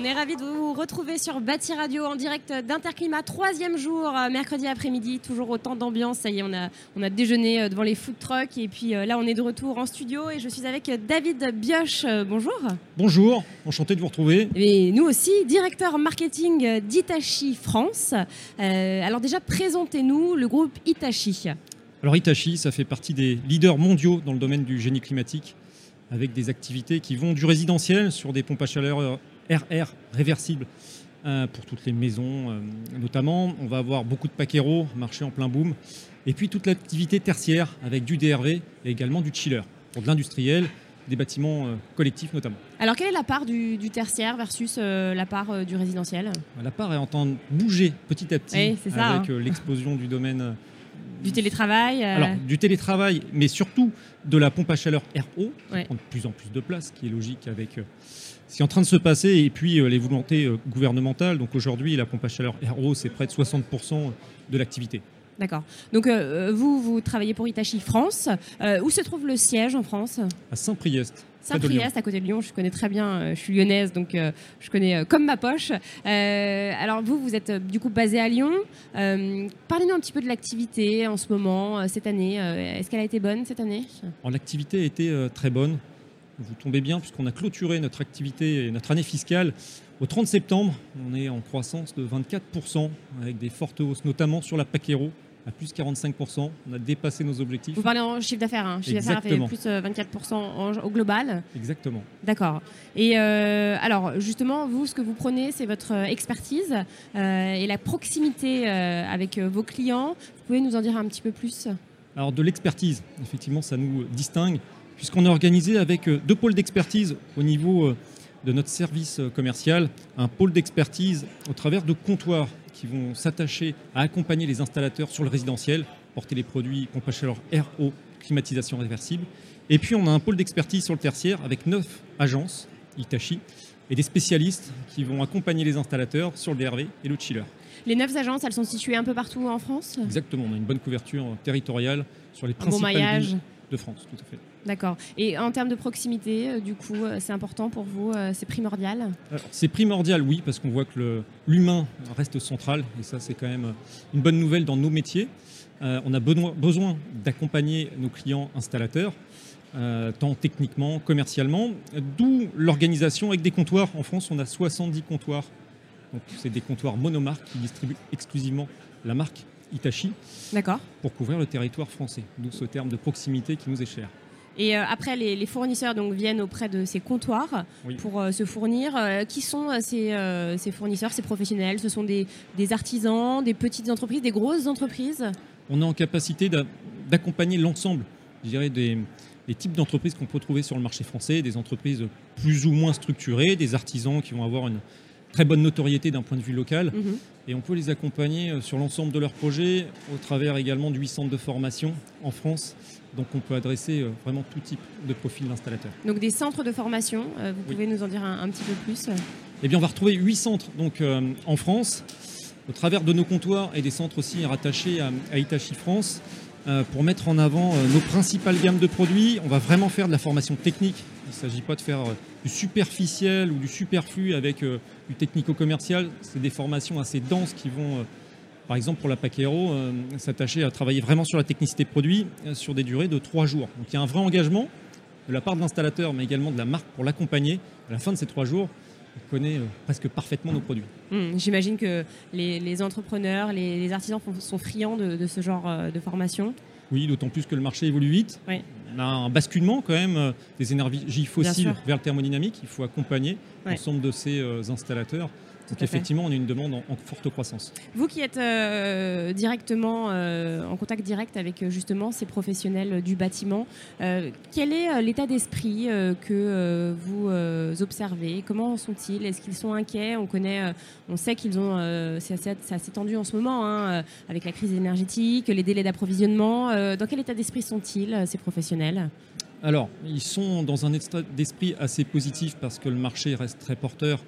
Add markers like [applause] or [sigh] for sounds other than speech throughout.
On est ravis de vous retrouver sur Bâti Radio en direct d'Interclimat, troisième jour, euh, mercredi après-midi, toujours autant d'ambiance. Ça y est, on a, on a déjeuné euh, devant les food trucks et puis euh, là on est de retour en studio et je suis avec David Bioche. Bonjour. Bonjour, enchanté de vous retrouver. Et nous aussi, directeur marketing d'Itachi France. alors déjà, présentez-nous le groupe Itachi. Alors Itachi, ça fait partie des leaders mondiaux dans le domaine du génie climatique avec des activités qui vont du résidentiel sur des pompes à chaleur RR réversible euh, pour toutes les maisons euh, notamment. On va avoir beaucoup de paqueros, marché en plein boom. Et puis toute l'activité tertiaire avec du DRV et également du chiller pour de l'industriel, des bâtiments euh, collectifs notamment. Alors quelle est la part du, tertiaire versus la part du résidentiel? La part est en train de bouger petit à petit avec hein. l'explosion du domaine du télétravail Alors, du télétravail, mais surtout de la pompe à chaleur RO, qui prend de plus en plus de place, qui est logique avec c'est en train de se passer, et puis euh, les volontés euh, gouvernementales. Donc aujourd'hui, la pompe à chaleur RO, c'est près de 60% de l'activité. D'accord. Donc euh, vous, vous travaillez pour Hitachi France. où se trouve le siège en France? À Saint-Priest. Saint-Priest, à côté de Lyon. Je connais très bien. je suis lyonnaise, donc je connais comme ma poche. alors vous, vous êtes du coup basé à Lyon. Parlez-nous un petit peu de l'activité en ce moment, cette année. Est-ce qu'elle a été bonne cette année? L'activité a été très bonne vous tombez bien puisqu'on a clôturé notre activité et notre année fiscale au 30 septembre. On est en croissance de 24% avec des fortes hausses, notamment sur la Paquero à plus 45%. On a dépassé nos objectifs. Vous parlez en chiffre d'affaires, hein. chiffre d'affaires fait plus 24% euh, au global. Exactement. D'accord. Et euh, alors justement, vous, ce que vous prenez, c'est votre expertise euh, et la proximité avec vos clients. Vous pouvez nous en dire un petit peu plus? Alors de l'expertise, effectivement, ça nous distingue puisqu'on est organisé avec deux pôles d'expertise au niveau de notre service commercial, un pôle d'expertise au travers de comptoirs qui vont s'attacher à accompagner les installateurs sur le résidentiel, porter les produits pompe à chaleur RO, climatisation réversible. Et puis on a un pôle d'expertise sur le tertiaire avec neuf agences, Itachi, et des spécialistes qui vont accompagner les installateurs sur le DRV et le chiller. Les neuf agences, elles sont situées un peu partout en France? Exactement, on a une bonne couverture territoriale sur les principales villes de France, tout à fait. D'accord. Et en termes de proximité, euh, du coup, euh, c'est important pour vous euh, C'est primordial C'est primordial, oui, parce qu'on voit que l'humain reste central, et ça, c'est quand même une bonne nouvelle dans nos métiers. on a besoin d'accompagner nos clients installateurs, tant techniquement, commercialement, d'où l'organisation avec des comptoirs. En France, on a 70 comptoirs. c'est des comptoirs monomarques qui distribuent exclusivement la marque Itachi. D'accord. Pour couvrir le territoire français, d'où ce terme de proximité qui nous est cher. Et euh, après, les, fournisseurs donc, viennent auprès de ces comptoirs pour euh, se fournir. Euh, qui sont ces, ces, fournisseurs, ces professionnels? Ce sont des, artisans, des petites entreprises, des grosses entreprises? On est en capacité d'accompagner l'ensemble, je dirais, des, types d'entreprises qu'on peut trouver sur le marché français, des entreprises plus ou moins structurées, des artisans qui vont avoir une très bonne notoriété d'un point de vue local. Mhm. Et on peut les accompagner sur l'ensemble de leurs projets, au travers également du 8 centres de formation en France donc on peut adresser euh, vraiment tout type de profil d'installateur. Donc des centres de formation, euh, vous pouvez nous en dire un, petit peu plus Eh bien on va retrouver huit centres donc, euh, en France, au travers de nos comptoirs et des centres aussi rattachés à, Itachi France, pour mettre en avant nos principales gammes de produits. On va vraiment faire de la formation technique. Il ne s'agit pas de faire du superficiel ou du superflu avec du technico-commercial. C'est des formations assez denses qui vont par exemple, pour la Paquero, euh, s'attacher à travailler vraiment sur la technicité produit euh, sur des durées de trois jours. Donc il y a un vrai engagement de la part de l'installateur, mais également de la marque pour l'accompagner. À la fin de ces trois jours, connaît euh, presque parfaitement nos produits. Hum, j'imagine que les, entrepreneurs, les, artisans sont friands de, ce genre de formation. Oui, d'autant plus que le marché évolue vite. On a un basculement quand même des énergies fossiles vers le thermodynamique. Il faut accompagner l'ensemble de ces installateurs donc effectivement, on a une demande en, forte croissance. Vous qui êtes euh, directement euh, en contact direct avec euh, justement ces professionnels du bâtiment, quel est l'état d'esprit que vous observez? Comment sont-ils? Est-ce qu'ils sont inquiets? On connaît, on sait qu'ils ont, c'est assez, tendu en ce moment hein, avec la crise énergétique, les délais d'approvisionnement. dans quel état d'esprit sont-ils ces professionnels? Alors, ils sont dans un état d'esprit assez positif parce que le marché reste très porteur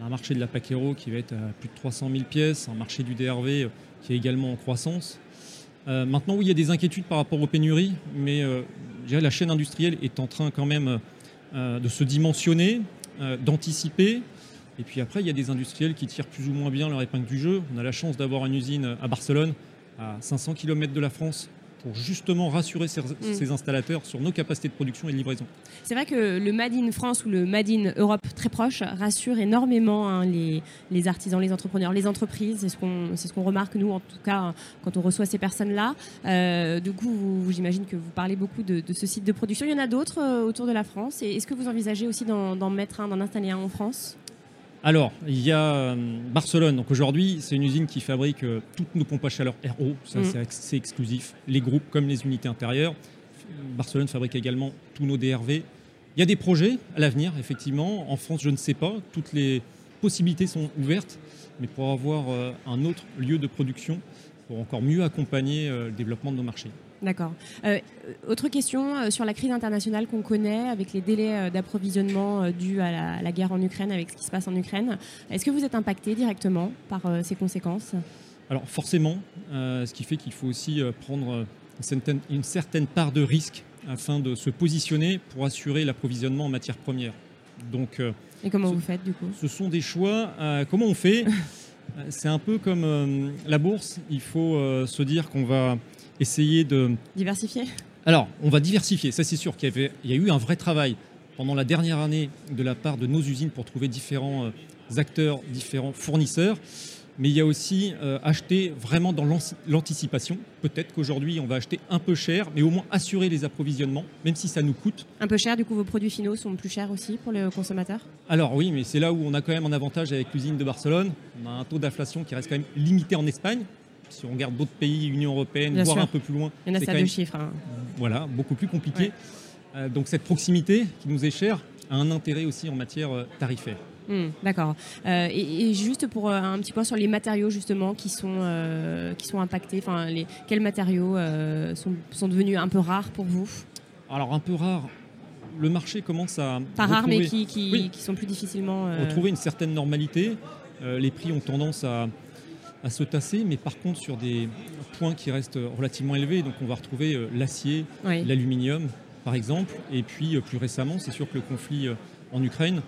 un marché de la Paquero qui va être à plus de 300 000 pièces, un marché du DRV qui est également en croissance. maintenant, oui, il y a des inquiétudes par rapport aux pénuries, mais la chaîne industrielle est en train quand même de se dimensionner, d'anticiper. Et puis après, il y a des industriels qui tirent plus ou moins bien leur épingle du jeu. On a la chance d'avoir une usine à Barcelone, à 500 km de la France, pour justement rassurer ces, mm. installateurs sur nos capacités de production et de livraison. C'est vrai que le Made in France ou le Made in Europe très proche rassure énormément hein, les, artisans, les entrepreneurs, les entreprises. C'est ce qu'on ce qu'on remarque, nous, en tout cas, quand on reçoit ces personnes-là. Euh, du coup, j'imagine que vous parlez beaucoup de, ce site de production. Il y en a d'autres euh, autour de la France. Est-ce que vous envisagez aussi d'en mettre un, d'en installer un en France? Alors, il y a euh, Barcelone. Donc aujourd'hui, c'est une usine qui fabrique euh, toutes nos pompes à chaleur RO. Ça, mm. c'est exclusif. Les groupes comme les unités intérieures. Barcelone fabrique également tous nos DRV. Il y a des projets à l'avenir, effectivement. En France, je ne sais pas. Toutes les possibilités sont ouvertes. Mais pour avoir euh, un autre lieu de production, pour encore mieux accompagner le développement de nos marchés. D'accord. Euh, autre question euh, sur la crise internationale qu'on connaît avec les délais euh, d'approvisionnement dus à la, guerre en Ukraine, avec ce qui se passe en Ukraine. Est-ce que vous êtes impacté directement par ces conséquences? Alors forcément, ce qui fait qu'il faut aussi prendre une certaine, part de risque afin de se positionner pour assurer l'approvisionnement en matières premières. Donc, Et comment vous faites du coup? Ce sont des choix. comment on fait? [laughs] C'est un peu comme la bourse. Il faut se dire qu'on va essayer de... Diversifier Alors, on va diversifier, ça c'est sûr qu'il y, avait, il y a eu un vrai travail pendant la dernière année de la part de nos usines pour trouver différents euh, acteurs, différents fournisseurs. Mais il y a aussi euh, acheter vraiment dans l'anticipation. Peut-être qu'aujourd'hui, on va acheter un peu cher, mais au moins assurer les approvisionnements, même si ça nous coûte. Un peu cher, du coup, vos produits finaux sont plus chers aussi pour les consommateurs Alors oui, mais c'est là où on a quand même un avantage avec l'usine de Barcelone. On a un taux d'inflation qui reste quand même limité en Espagne, si on regarde d'autres pays, Union européenne, voire un peu plus loin, il y en a ça chiffres. Hein. Voilà, beaucoup plus compliqué. Euh, donc cette proximité qui nous est chère a un intérêt aussi en matière euh, tarifaire. Hmm, d'accord. Euh, et, juste pour un petit point sur les matériaux justement qui sont qui sont impactés. Enfin, les, quels matériaux sont, sont, devenus un peu rares pour vous? Alors un peu rares. Le marché commence à pas rares mais qui, qui, qui, sont plus difficilement retrouver une certaine normalité. les prix ont tendance à, à se tasser, mais par contre sur des points qui restent relativement élevés. Donc on va retrouver euh, l'acier, l'aluminium par exemple. Et puis euh, plus récemment, c'est sûr que le conflit euh, en Ukraine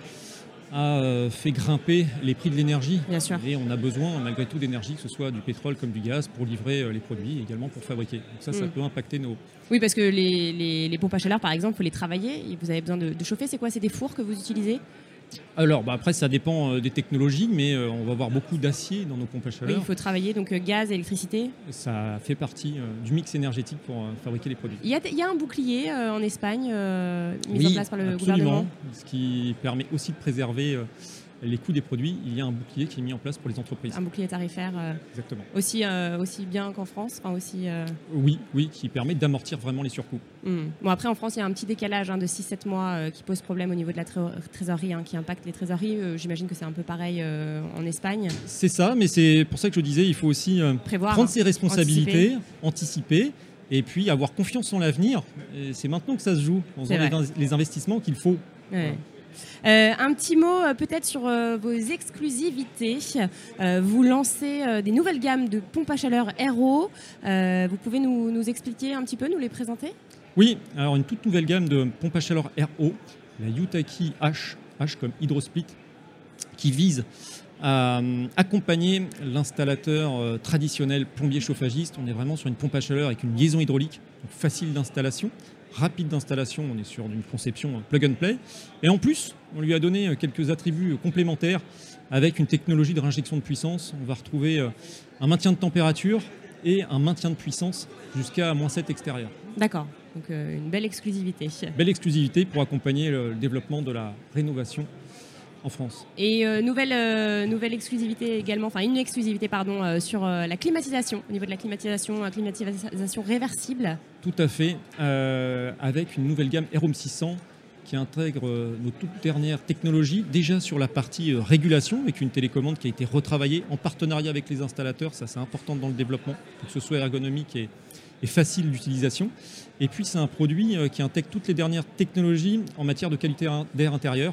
a fait grimper les prix de l'énergie. Et on a besoin malgré tout d'énergie, que ce soit du pétrole comme du gaz, pour livrer les produits et également pour fabriquer. Donc ça, ça mm. peut impacter nos... Oui, parce que les, les, pompes à chaleur, par exemple, il faut les travailler. Vous avez besoin de, de chauffer. C'est quoi? C'est des fours que vous utilisez? Alors, bah, après, ça dépend euh, des technologies, mais euh, on va avoir beaucoup d'acier dans nos pompes à chaleur. Oui, il faut travailler, donc euh, gaz, électricité Ça fait partie du mix énergétique pour fabriquer les produits. Il y, a, un bouclier en Espagne mis en place par le absolument, gouvernement Ce qui permet aussi de préserver les coûts des produits, il y a un bouclier qui est mis en place pour les entreprises. Un bouclier tarifaire euh, Exactement. Aussi, euh, aussi bien qu'en France enfin aussi, euh, Oui, oui, qui permet d'amortir vraiment les surcoûts. Hmm. Bon, après, en France, il y a un petit décalage hein, de 6-7 mois qui pose problème au niveau de la trésorerie, hein, qui impacte les trésoreries. J'imagine que c'est un peu pareil en Espagne. C'est ça, mais c'est pour ça que je disais, il faut aussi Prévoir, prendre ses responsabilités, anticiper. et puis avoir confiance en l'avenir. C'est maintenant que ça se joue, en faisant les, investissements qu'il faut. Euh, un petit mot euh, peut-être sur euh, vos exclusivités. vous lancez des nouvelles gammes de pompes à chaleur RO. vous pouvez nous, expliquer un petit peu, nous les présenter? Oui, alors une toute nouvelle gamme de pompes à chaleur RO, la Yutaki H, H comme Hydrosplit, qui vise à accompagner l'installateur traditionnel plombier chauffagiste. On est vraiment sur une pompe à chaleur avec une liaison hydraulique, facile d'installation, rapide d'installation, on est sur une conception plug and play. Et en plus, on lui a donné euh, quelques attributs complémentaires avec une technologie de réinjection de puissance. On va retrouver euh, un maintien de température et un maintien de puissance jusqu'à moins 7 extérieur. D'accord, donc euh, une belle exclusivité. Belle exclusivité pour accompagner le développement de la rénovation en France. Et euh, nouvelle, euh, nouvelle exclusivité également, enfin une exclusivité pardon, euh, sur la climatisation, au niveau de la climatisation, climatisation réversible. Tout à fait, avec une nouvelle gamme Aerom 600 qui intègre nos toutes dernières technologies, déjà sur la partie régulation, avec une télécommande qui a été retravaillée en partenariat avec les installateurs, ça c'est important dans le développement, pour que ce soit ergonomique et, et facile d'utilisation. Et puis c'est un produit qui intègre toutes les dernières technologies en matière de qualité d'air intérieur,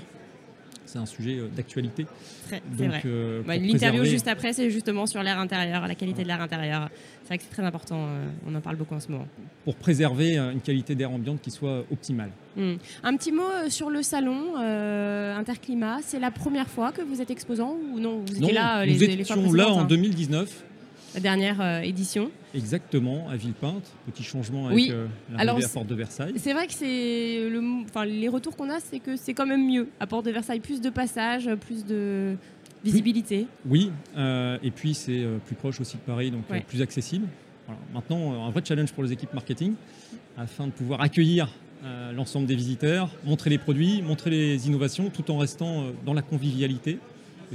c'est un sujet d'actualité. C'est vrai. Bah, l'interview juste après, c'est justement sur l'air intérieur, la qualité de l'air intérieur. C'est vrai que c'est très important, on en parle beaucoup en ce moment. Pour préserver une qualité d'air ambiante qui soit optimale. Hmm. Un petit mot sur le salon Interclimat, c'est la première fois que vous êtes exposant ou non? Vous étiez là les, nous étions là en 2019 la dernière euh, édition. Exactement, à Villepinte. Petit changement avec oui. euh, l'arrivée à Porte de Versailles. C'est vrai que c'est le, enfin, les retours qu'on a, c'est que c'est quand même mieux à Porte de Versailles, plus de passages, plus de visibilité. Oui, euh, et puis c'est plus proche aussi de Paris, donc plus accessible. Maintenant, un vrai challenge pour les équipes marketing, afin de pouvoir accueillir l'ensemble des visiteurs, montrer les produits, montrer les innovations, tout en restant dans la convivialité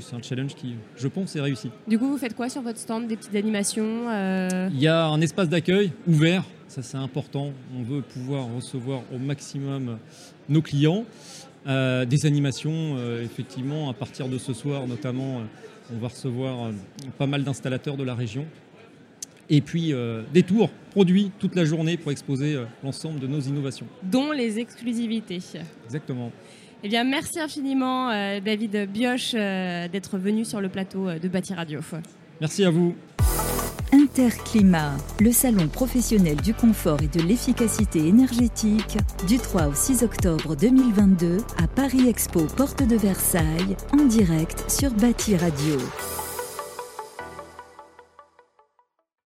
c'est un challenge qui, je pense, est réussi. Du coup, vous faites quoi sur votre stand? Des petites animations euh? Il y a un espace d'accueil ouvert, ça c'est important. On veut pouvoir recevoir au maximum nos clients. Euh, des animations, euh, effectivement, à partir de ce soir notamment, on va recevoir pas mal d'installateurs de la région. Et puis des tours produits toute la journée pour exposer l'ensemble de nos innovations. Dont les exclusivités. Exactement. Eh bien, merci infiniment, euh, David Bioche, euh, d'être venu sur le plateau euh, de Bâti Radio. Merci à vous. Interclimat, le salon professionnel du confort et de l'efficacité énergétique, du 3 au 6 octobre 2022 à Paris Expo, porte de Versailles, en direct sur Bâti Radio.